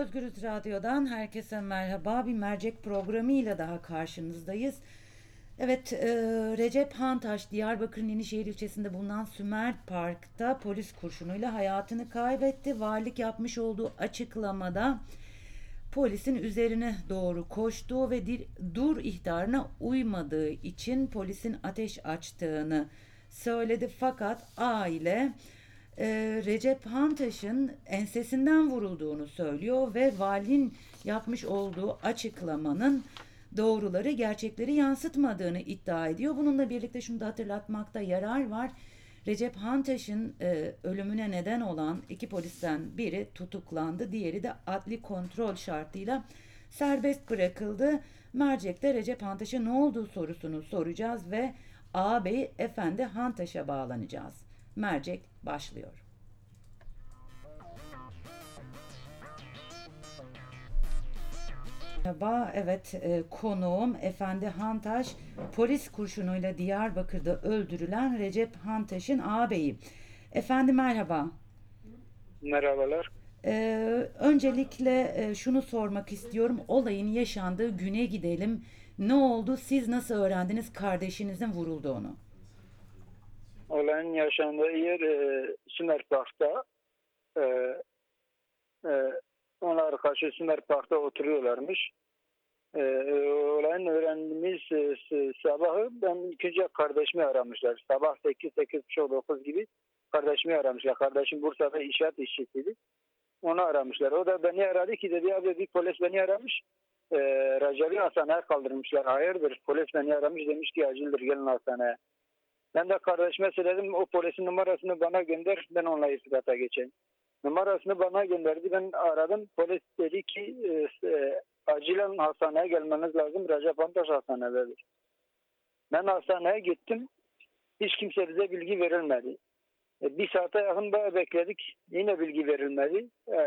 Özgürüz Radyo'dan herkese merhaba. Bir mercek programıyla daha karşınızdayız. Evet, e, Recep Hantaş Diyarbakır'ın Yenişehir ilçesinde bulunan Sümer Park'ta polis kurşunuyla hayatını kaybetti. Valilik yapmış olduğu açıklamada polisin üzerine doğru koştuğu ve dir, dur ihtarına uymadığı için polisin ateş açtığını söyledi. Fakat aile e, Recep Hantaş'ın ensesinden vurulduğunu söylüyor ve valinin yapmış olduğu açıklamanın doğruları, gerçekleri yansıtmadığını iddia ediyor. Bununla birlikte şunu da hatırlatmakta yarar var. Recep Hantaş'ın e, ölümüne neden olan iki polisten biri tutuklandı, diğeri de adli kontrol şartıyla serbest bırakıldı. Mercek'te Recep Hantaş'a ne olduğu sorusunu soracağız ve ağabey Efendi Hantaş'a bağlanacağız. Mercek başlıyor. Merhaba, evet e, konuğum Efendi Hantaş polis kurşunuyla Diyarbakır'da öldürülen Recep Hantaş'ın ağabeyi. Efendi merhaba. Merhabalar. Ee, öncelikle e, şunu sormak istiyorum. Olayın yaşandığı güne gidelim. Ne oldu? Siz nasıl öğrendiniz kardeşinizin vurulduğunu? Olayın yaşandığı yer e, Sümer Park'ta. E, e, onlar karşı Sümer Park'ta oturuyorlarmış. E, olayın öğrendiğimiz e, sabahı ben ilk önce kardeşimi aramışlar. Sabah 8 8 9 gibi kardeşimi aramışlar. Kardeşim Bursa'da inşaat işçisiydi. Onu aramışlar. O da beni aradı ki dedi abi bir polis beni aramış. E, Recep'i hastaneye kaldırmışlar. Hayırdır polis beni aramış demiş ki acildir gelin hastaneye. Ben de kardeşime söyledim o polisin numarasını bana gönder ben onunla irtibata geçeyim. Numarasını bana gönderdi ben aradım. Polis dedi ki e, e, acilen hastaneye gelmeniz lazım. Recep Antaş hastanededir. Ben hastaneye gittim. Hiç kimse bize bilgi verilmedi. E, bir saate yakın bekledik. Yine bilgi verilmedi. E,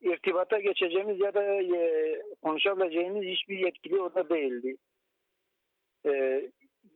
irtibata geçeceğimiz ya da e, konuşabileceğimiz hiçbir yetkili orada değildi. E,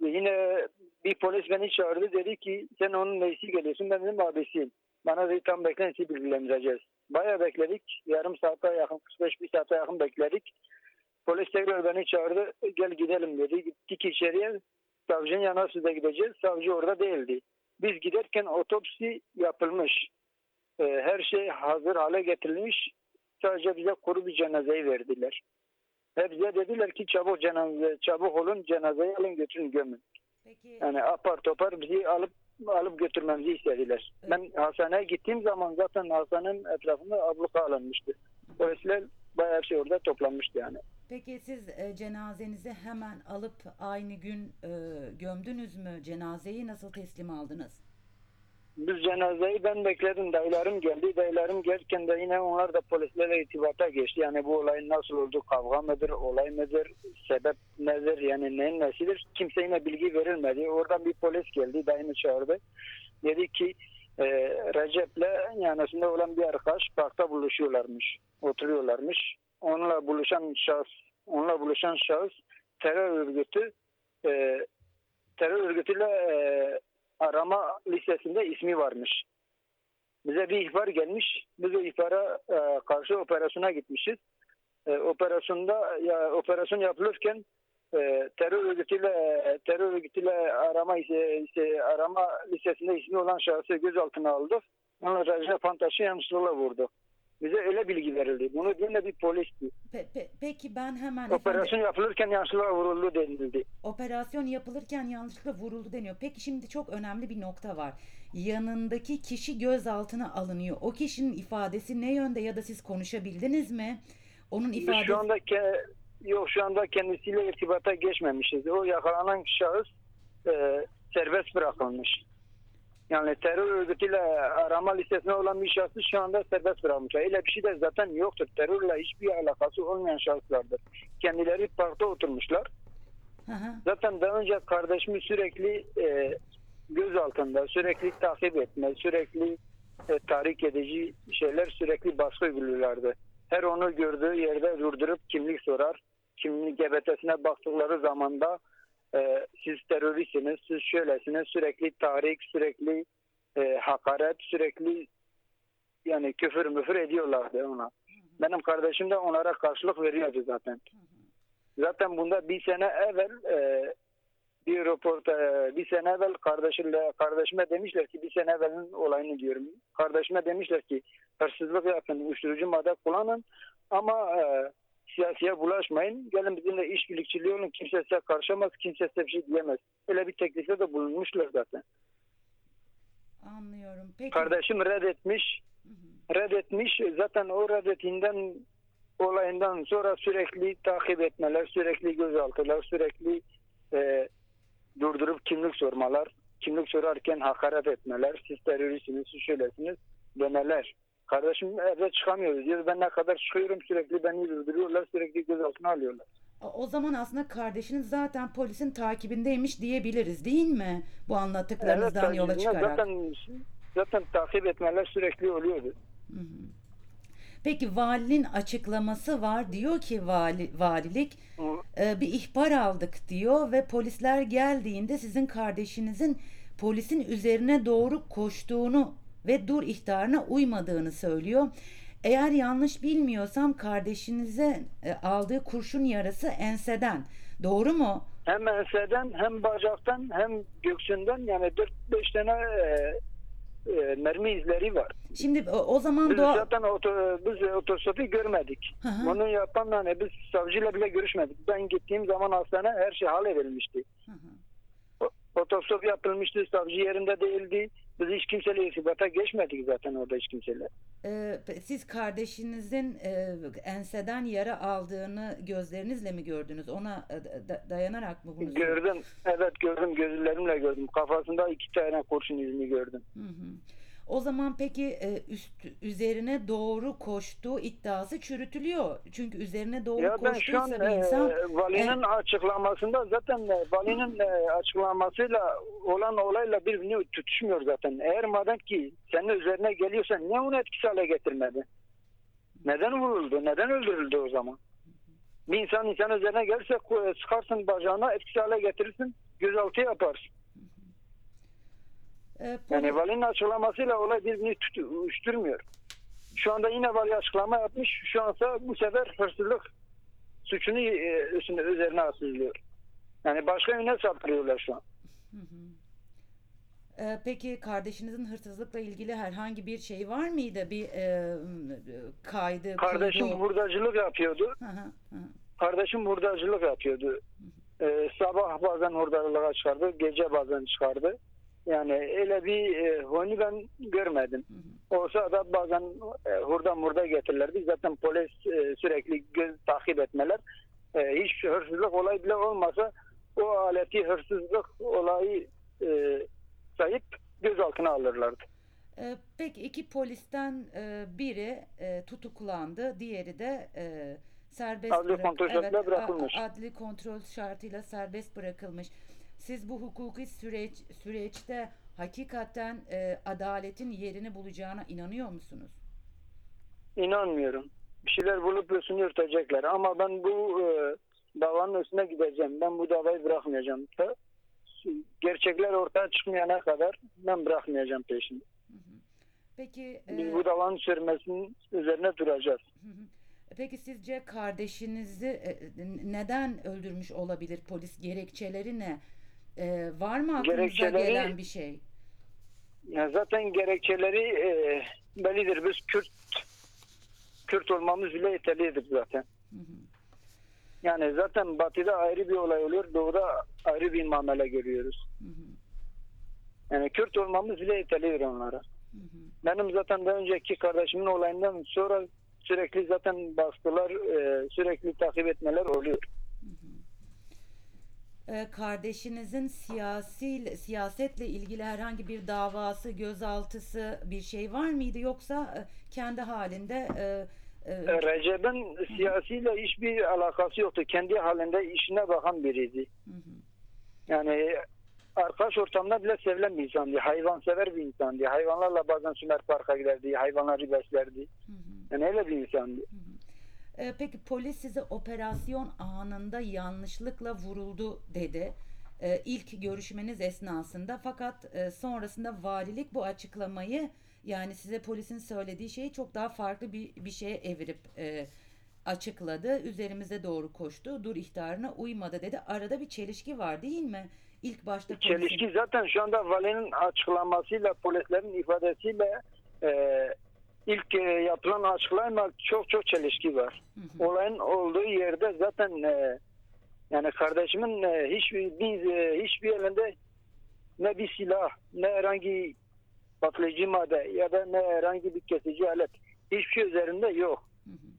yine bir polis beni çağırdı dedi ki sen onun neyisi geliyorsun ben dedim abisiyim. Bana dedi tam bekleyin sizi bilgilendireceğiz. Bayağı bekledik. Yarım saate yakın 45 bir saate yakın bekledik. Polis tekrar beni çağırdı gel gidelim dedi. Gittik içeriye savcının yanına size gideceğiz. Savcı orada değildi. Biz giderken otopsi yapılmış. Ee, her şey hazır hale getirilmiş. Sadece bize kuru bir cenazeyi verdiler. Ve bize dediler ki çabuk cenaze, çabuk olun cenazeyi alın götürün gömün. Peki Yani apar topar bizi alıp alıp götürmemizi istediler. Evet. Ben hastaneye gittiğim zaman zaten hastanenin etrafında abluka alınmıştı. Polisler bayağı her şey orada toplanmıştı yani. peki siz e, cenazenizi hemen alıp aynı gün e, gömdünüz mü? Cenazeyi nasıl teslim aldınız? Biz cenazeyi ben bekledim. Dayılarım geldi. Dayılarım gelirken de yine onlar da polislerle irtibata geçti. Yani bu olayın nasıl oldu? Kavga mıdır? Olay mıdır? Sebep nedir? Yani neyin nesidir? Kimse yine bilgi verilmedi. Oradan bir polis geldi. Dayını çağırdı. Dedi ki e, Recep'le yanısında olan bir arkadaş parkta buluşuyorlarmış. Oturuyorlarmış. Onunla buluşan şahıs onunla buluşan şahıs terör örgütü e, terör örgütüyle e, arama listesinde ismi varmış. Bize bir ihbar gelmiş. Biz o ihbara e, karşı operasyona gitmişiz. E, operasyonda ya operasyon yapılırken e, terör örgütüyle terör örgütüyle arama ise, ise arama listesinde ismi olan şahsı gözaltına aldık. Onu Recep Pantaş'ı yanlışlıkla vurdu. Bize öyle bilgi verildi. Bunu dinle bir polisti. Pe- pe- peki ben hemen efendim- Operasyon yapılırken yanlışlıkla vuruldu denildi. Operasyon yapılırken yanlışlıkla vuruldu deniyor. Peki şimdi çok önemli bir nokta var. Yanındaki kişi gözaltına alınıyor. O kişinin ifadesi ne yönde ya da siz konuşabildiniz mi? Onun ifadesi şu anda ke- yok şu anda kendisiyle irtibata geçmemişiz. O yakalanan şahıs e, serbest bırakılmış. Yani terör örgütüyle arama listesinde olan bir şahsı şu anda serbest bırakmışlar. Öyle bir şey de zaten yoktur. Terörle hiçbir alakası olmayan şahıslardır. Kendileri parkta oturmuşlar. Hı hı. Zaten daha önce kardeşimi sürekli e, göz altında, sürekli takip etme, sürekli e, tahrik edici şeyler sürekli baskı uyguluyorlardı. Her onu gördüğü yerde durdurup kimlik sorar. Kimlik GBT'sine baktıkları zamanda e, siz teröristsiniz, siz şöylesiniz, sürekli tahrik, sürekli e, hakaret, sürekli e, yani küfür müfür ediyorlardı ona. Benim kardeşim de onlara karşılık veriyordu zaten. Zaten bunda bir sene evvel e, bir röporta bir sene evvel kardeşimle kardeşime demişler ki bir sene evvelin olayını diyorum. Kardeşime demişler ki hırsızlık yapın, uyuşturucu madde kullanın ama e, siyasiye bulaşmayın. Gelin bizimle işbirlikçiliği olun. Kimse size karışamaz, kimse size bir şey diyemez. Öyle bir teklifte de bulunmuşlar zaten. Anlıyorum. Peki. Kardeşim reddetmiş. Reddetmiş. Zaten o reddetinden olayından sonra sürekli takip etmeler, sürekli gözaltılar, sürekli e, durdurup kimlik sormalar, kimlik sorarken hakaret etmeler, siz teröristsiniz, siz şöylesiniz demeler. Kardeşim evde çıkamıyoruz diyor. Ben ne kadar çıkıyorum sürekli beni durduruyorlar, sürekli gözaltına alıyorlar. O zaman aslında kardeşiniz zaten polisin takibindeymiş diyebiliriz değil mi? Bu anlattıklarınızdan Evet, yola çıkarak. Zaten, zaten takip etmeler sürekli oluyordu. Peki valinin açıklaması var. Diyor ki vali, valilik e, bir ihbar aldık diyor ve polisler geldiğinde sizin kardeşinizin polisin üzerine doğru koştuğunu ve dur ihtarına uymadığını söylüyor. Eğer yanlış bilmiyorsam kardeşinize e, aldığı kurşun yarası enseden. Doğru mu? Hem enseden hem bacaktan hem göğsünden yani 4-5 tane e, e, mermi izleri var. Şimdi o, o zaman Biz doğa... zaten oto, biz otostopi görmedik. Hı hı. Bunu yapan yani biz savcıyla bile görüşmedik. Ben gittiğim zaman hastane her şey halledilmişti. Hı hı. O- Otostop yapılmıştı, savcı yerinde değildi. Biz hiç kimseyle irtibata geçmedik zaten orada hiç kimseyle. Ee, siz kardeşinizin e, enseden yara aldığını gözlerinizle mi gördünüz? Ona e, da- dayanarak mı bunu? Gördüm, evet gördüm, gözlerimle gördüm. Kafasında iki tane kurşun izini gördüm. Hı hı. O zaman peki e, üst üzerine doğru koştuğu iddiası çürütülüyor. Çünkü üzerine doğru Ya ben şu an bir insan e, valinin açıklamasında zaten e, valinin e, açıklamasıyla olan olayla birbirini tutuşmuyor zaten. Eğer madem ki senin üzerine geliyorsa niye onu etkisiz hale getirmedi? Neden vuruldu? Neden öldürüldü o zaman? Bir insan insan üzerine gelirse sıkarsın bacağına etkisiz hale getirirsin gözaltı yaparsın. E, poli- Yani valinin açıklamasıyla olay birbirini tut- uyuşturmuyor. Şu anda yine vali açıklama yapmış. Şu ansa bu sefer hırsızlık suçunu e, üstüne, üzerine asılıyor. Yani başka yöne saptırıyorlar şu an. e, peki kardeşinizin hırsızlıkla ilgili herhangi bir şey var mıydı? Bir e, kaydı, Kardeşim kuydu? hurdacılık yapıyordu. Hı hı, hı. Kardeşim hurdacılık yapıyordu. Ee, sabah bazen hurdalığa çıkardı, gece bazen çıkardı. Yani öyle bir e, honi ben görmedim. Olsa da bazen e, hurda murda getirirlerdi. Zaten polis e, sürekli göz takip etmeler. E, hiç hırsızlık olayı bile olmasa o aleti hırsızlık olayı e, sayıp gözaltına alırlardı. E, peki iki polisten e, biri e, tutuklandı, diğeri de e, serbest Adli bırak- kontrol a- bırakılmış. adli kontrol şartıyla serbest bırakılmış. Siz bu hukuki süreç süreçte hakikaten e, adaletin yerini bulacağına inanıyor musunuz? İnanmıyorum. Bir şeyler bulup üstünü örtecekler. Ama ben bu e, davanın üstüne gideceğim. Ben bu davayı bırakmayacağım. Da, gerçekler ortaya çıkmayana kadar ben bırakmayacağım peşini. Peki Biz e, bu davanın sürmesinin üzerine duracağız. Hı hı. Peki sizce kardeşinizi e, neden öldürmüş olabilir polis? Gerekçeleri ne? E, var mı aklınıza Gerekçeleri- gelen bir şey? Ya zaten gerekçeleri e, bellidir. Biz Kürt Kürt olmamız bile yeterlidir zaten. Yani zaten batıda ayrı bir olay oluyor. Doğuda ayrı bir muamele görüyoruz. Yani Kürt olmamız bile yeterlidir onlara. Benim zaten daha önceki kardeşimin olayından sonra sürekli zaten baskılar, e, sürekli takip etmeler oluyor. E, kardeşinizin siyasi siyasetle ilgili herhangi bir davası, gözaltısı bir şey var mıydı yoksa e, kendi halinde e, e, E, Recep'in siyasiyle hiçbir alakası yoktu. Kendi halinde işine bakan biriydi. Yani arkadaş ortamında bile sevilen bir insandı. Hayvansever bir insandı. Hayvanlarla bazen Sümer Park'a giderdi. Hayvanları beslerdi. Yani öyle bir insandı. E, peki polis size operasyon anında yanlışlıkla vuruldu dedi. e, ilk görüşmeniz esnasında fakat e, sonrasında valilik bu açıklamayı yani size polisin söylediği şeyi çok daha farklı bir, bir şeye evirip e, açıkladı. Üzerimize doğru koştu. Dur ihtarına uymadı dedi. Arada bir çelişki var değil mi? İlk başta polisin- Çelişki zaten şu anda valinin açıklamasıyla polislerin ifadesiyle e, ilk e, yapılan açıklama çok çok çelişki var. Hı hı. Olayın olduğu yerde zaten e, yani kardeşimin e, hiçbir bir, e, hiçbir elinde ne bir silah ne herhangi patlayıcı madde ya da ne herhangi bir kesici alet hiçbir şey üzerinde yok. Hı hı.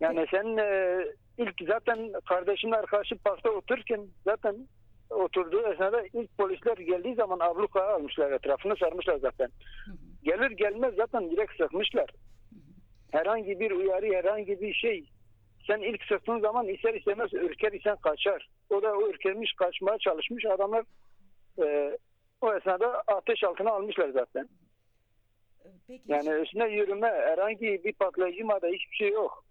Yani sen e, ilk zaten kardeşimle arkadaşı parkta otururken zaten oturduğu esnada ilk polisler geldiği zaman ablukaya almışlar etrafını sarmışlar zaten. Hı hı. Gelir gelmez zaten direkt sıkmışlar. Herhangi bir uyarı herhangi bir şey sen ilk sıktığın zaman ister istemez ürker isen kaçar. O da o ürkermiş kaçmaya çalışmış adamlar e, o esnada ateş altına almışlar zaten. Peki Yani üstüne yürüme herhangi bir patlayıcı madde hiçbir şey yok.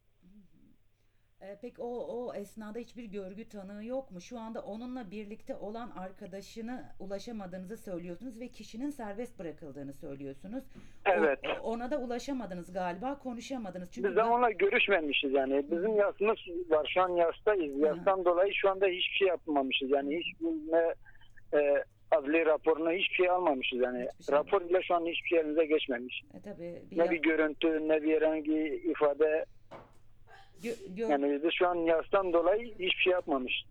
E, peki o o esnada hiçbir görgü tanığı yok mu? Şu anda onunla birlikte olan arkadaşını ulaşamadığınızı söylüyorsunuz ve kişinin serbest bırakıldığını söylüyorsunuz. Evet. o- ona da ulaşamadınız galiba, konuşamadınız. Çünkü Biz de ben- onunla görüşmemişiz yani. Bizim yasımız var. Şu an yastayız. Yastan dolayı şu anda hiçbir şey yapmamışız. Yani hiçbir ne e, adli raporunu hiçbir şey almamışız yani. Hiçbir şey Rapor bile şu an hiçbir elimize geçmemiş. e, tabii bir Ne ya- bir görüntü ne bir herhangi ifade. Gö- gö- Yani biz şu an yastan dolayı hiçbir şey yapmamış.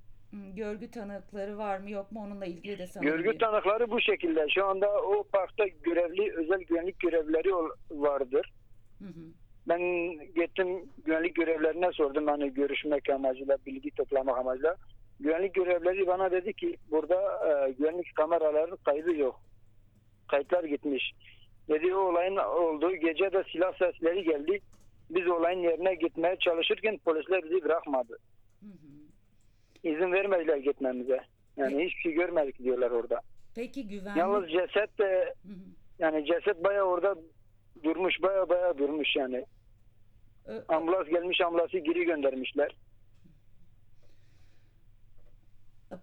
Görgü tanıkları var mı yok mu onunla ilgili de sanırım Görgü bir- tanıkları bu şekilde. Şu anda o parkta görevli özel güvenlik görevlileri ol- vardır. Hı hı. Ben gittim güvenlik görevlerine sordum hani görüşmek amacıyla, bilgi toplamak amacıyla. Güvenlik görevleri bana dedi ki burada e, güvenlik kameraların kaydı yok. Kayıtlar gitmiş. Dedi o olayın olduğu gece de silah sesleri geldi. Biz olayın yerine gitmeye çalışırken polisler bizi bırakmadı. Hı hı. İzin vermediler gitmemize. Yani hiçbir şey görmedik diyorlar orada. Peki güvenlik Yalnız ceset de Hı hı. yani ceset baya orada durmuş baya baya durmuş yani. Ö- Ambulans gelmiş ambulansı geri göndermişler.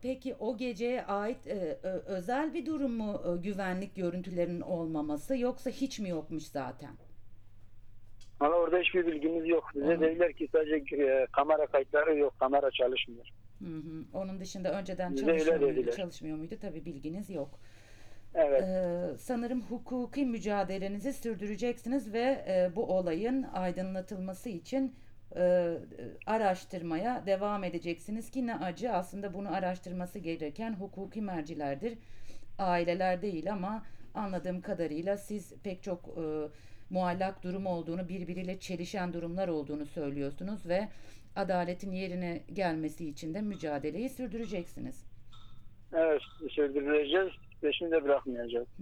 Peki o geceye ait e, özel bir durum mu e, güvenlik görüntülerinin olmaması yoksa hiç mi yokmuş zaten? Ama orada hiçbir bilgimiz yok. Bize Anladım. dediler ki sadece e, kamera kayıtları yok. Kamera çalışmıyor. Hı hı. Onun dışında önceden Bize öyle muydu, çalışmıyor muydu? Tabii bilginiz yok. Evet. Ee, sanırım hukuki mücadelenizi sürdüreceksiniz ve e, bu olayın aydınlatılması için e, araştırmaya devam edeceksiniz ki ne acı aslında bunu araştırması gereken hukuki mercilerdir. Aileler değil ama anladığım kadarıyla siz pek çok e, muallak durum olduğunu, birbiriyle çelişen durumlar olduğunu söylüyorsunuz ve adaletin yerine gelmesi için de mücadeleyi sürdüreceksiniz. Evet. Sürdüreceğiz. Peşini de bırakmayacağız.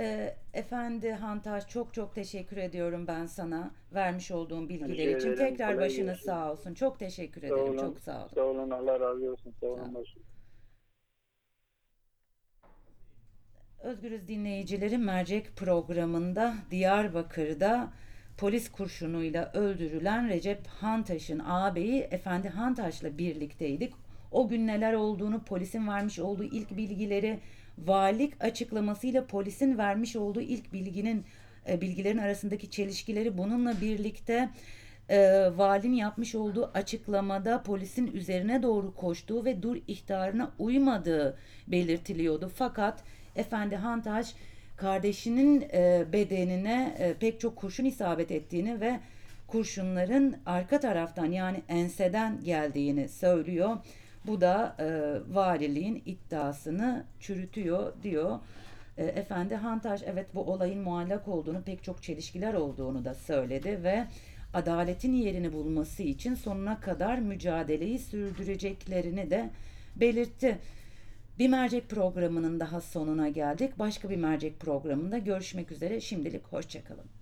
Ee, Efendi Hantaş çok çok teşekkür ediyorum ben sana vermiş olduğum bilgiler için. Tekrar başınız sağ olsun. Çok teşekkür Sağ ederim. olun. Çok sağ olun. Sağ olun. Allah razı olsun. Sağ Sağ olun. olun. başım. Özgürüz dinleyicileri mercek programında Diyarbakır'da polis kurşunuyla öldürülen Recep Hantaş'ın ağabeyi Efendi Hantaş'la birlikteydik. O gün neler olduğunu, polisin vermiş olduğu ilk bilgileri, valilik açıklamasıyla polisin vermiş olduğu ilk bilginin e, bilgilerin arasındaki çelişkileri bununla birlikte e, valinin yapmış olduğu açıklamada polisin üzerine doğru koştuğu ve dur ihtarına uymadığı belirtiliyordu. Fakat Efendi Hantaş kardeşinin e, bedenine e, pek çok kurşun isabet ettiğini ve kurşunların arka taraftan yani enseden geldiğini söylüyor. Bu da e, valiliğin iddiasını çürütüyor diyor. E, Efendi Hantaş evet bu olayın muallak olduğunu pek çok çelişkiler olduğunu da söyledi ve adaletin yerini bulması için sonuna kadar mücadeleyi sürdüreceklerini de belirtti. Bir mercek programının daha sonuna geldik. Başka bir mercek programında görüşmek üzere. Şimdilik hoşçakalın.